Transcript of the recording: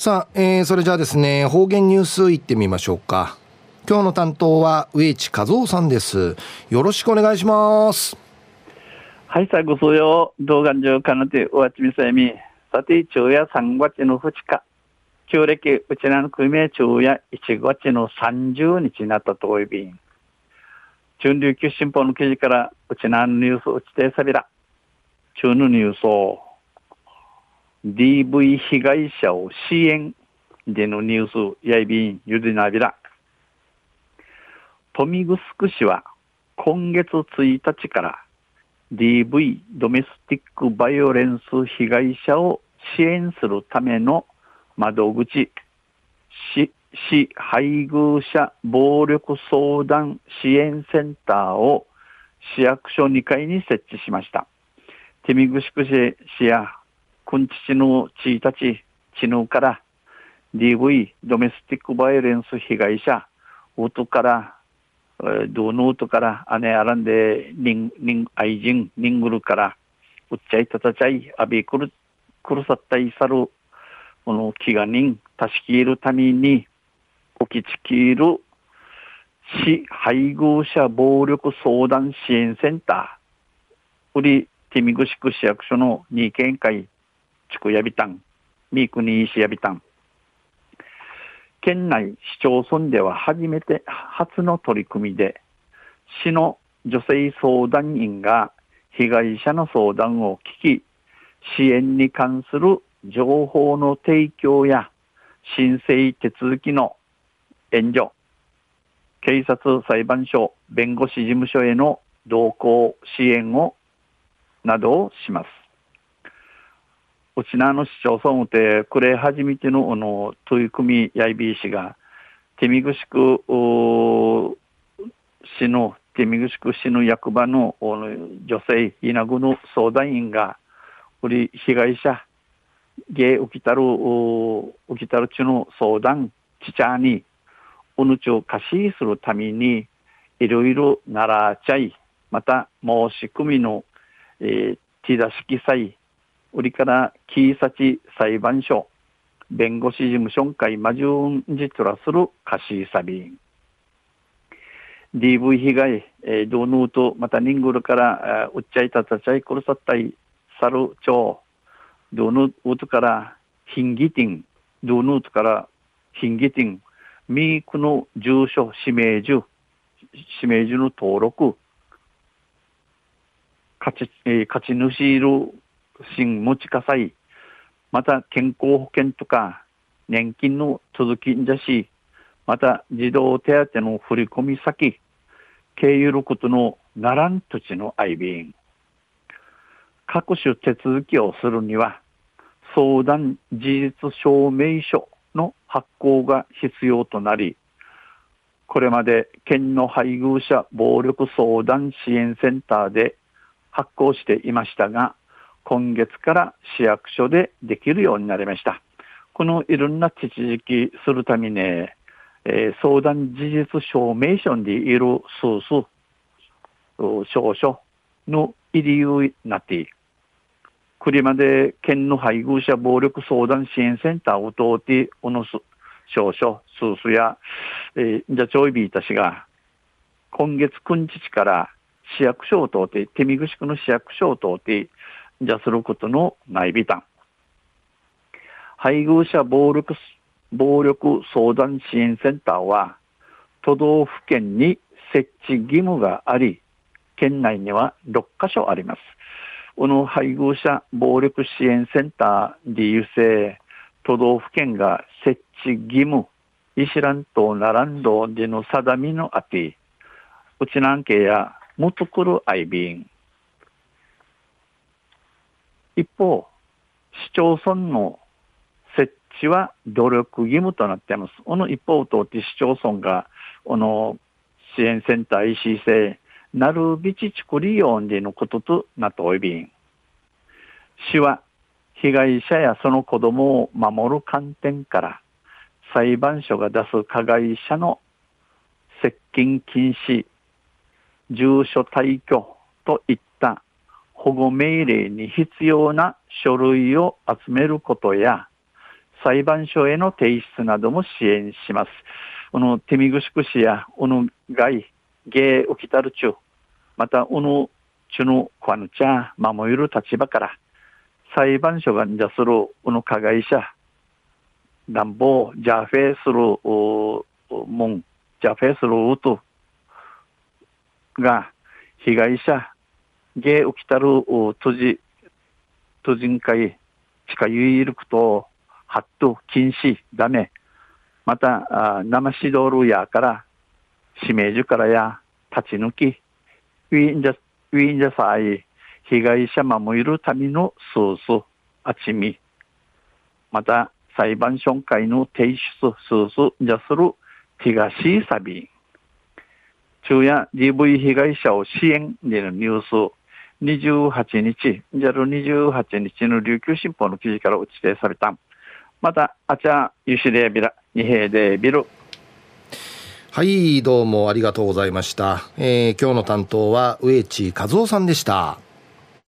さあ、えー、それじゃあですね、方言ニュースいってみましょうか。今日の担当は植地和夫さんです。よろしくお願いします。はい、さあ、ご数用、動画上かなておわちみさやみ。さて、昼夜3月の2日。旧暦、うちらの組名昼夜1月の30日になったとおいびん。中琉球新報の記事から、うちなのニュースうちてさびら。中のニュースを。DV 被害者を支援でのニュース、やいびん、ゆでなびら。富城市は今月1日から DV ドメスティックバイオレンス被害者を支援するための窓口、市、市配偶者暴力相談支援センターを市役所2階に設置しました。テミグシク市やくんちちのちたち、ちぬから、DV、ドメスティックバイオレンス被害者、うとから、どのうとから、姉あらんで、にん、にん、愛人、にんぐるから、うっちゃいたたちゃい、あびくる、くるさったいさる、この気が人、たしきいるために、起きちきる、市配偶者暴力相談支援センター、売り、ティミグシク市役所の二見会。地区やびたん、三国石やびたん。県内市町村では初めて、初の取り組みで、市の女性相談員が被害者の相談を聞き、支援に関する情報の提供や申請手続きの援助、警察裁判所、弁護士事務所への同行支援をなどをします。うちの市町村て、くれ初めての、あの、取り組みやいびいしが、手見ぐしく、市の、手見ぐしく市の役場の女性、稲子の相談員が、売り被害者、芸起きたる、起きたるちの相談、ちちゃに、うぬちを貸しするために、いろいろならちゃい、また申し込みの、えー、手出し記載、売りからキーサチ裁判所、弁護士事務所会マジュンジトラする貸しサビン。DV 被害、えー、ドヌート、またニングルから、うっちゃいたたちゃい、くるさったい、サル町、ドヌートから、ヒンギティン、ドヌートから、ヒンギティン、ミークの住所、指名樹、指名樹の登録、勝ち、えー、勝ち主いる新持ち火災、また健康保険とか年金の続きんじゃし、また児童手当の振込先、経由ることのならん土地の愛便。各種手続きをするには、相談事実証明書の発行が必要となり、これまで県の配偶者暴力相談支援センターで発行していましたが、今月から市役所でできるようになりました。このいろんな手続きするために、ね、えー、相談事実証明書にいる数数、証書の入り由になっている。これまで県の配偶者暴力相談支援センターを通って、おのす、証書、数数や、えー、じゃちょいびいたしが、今月9日から市役所を通って、手見ぐし区の市役所を通って、じゃすることのないびたん。配偶者暴力、暴力相談支援センターは、都道府県に設置義務があり、県内には6カ所あります。この配偶者暴力支援センターで優勢、都道府県が設置義務、イシラン島、ナランドでの定みのあて、うちなんけや、もとくるアイビン、一方、市町村の設置は努力義務となっています。この一方を通って市町村が、この支援センター EC 制、なるびちちくりよんでのこととなっておいびん。市は被害者やその子供を守る観点から裁判所が出す加害者の接近禁止、住所退去といった保護命令に必要な書類を集めることや、裁判所への提出なども支援します。この手見ぐしくしや、おの外、芸起きたる中、また、おのちゅのこぬちゃ、守る立場から、裁判所がんじゃする、おの加害者、乱暴、ジャフェする、もん、ジャフェするうと、が、被害者、芸起きたる、とじ、とじんかい、近ゆいるくと、はっと禁止、ダメ。また、あ生しどるやから、指名所からや、立ち抜き、ウィンジャ、ウィンジャさい、被害者守るためのソース、あちみ。また、裁判所会の提出、ソース、じゃする、東サビ。昼夜 DV 被害者を支援でのニュース、28日、JAL28 日の琉球新報の記事から打ち出された。また、あちゃ、ゆしでビラ、二平でびる。はい、どうもありがとうございました。えー、今日の担当は植地和夫さんでした。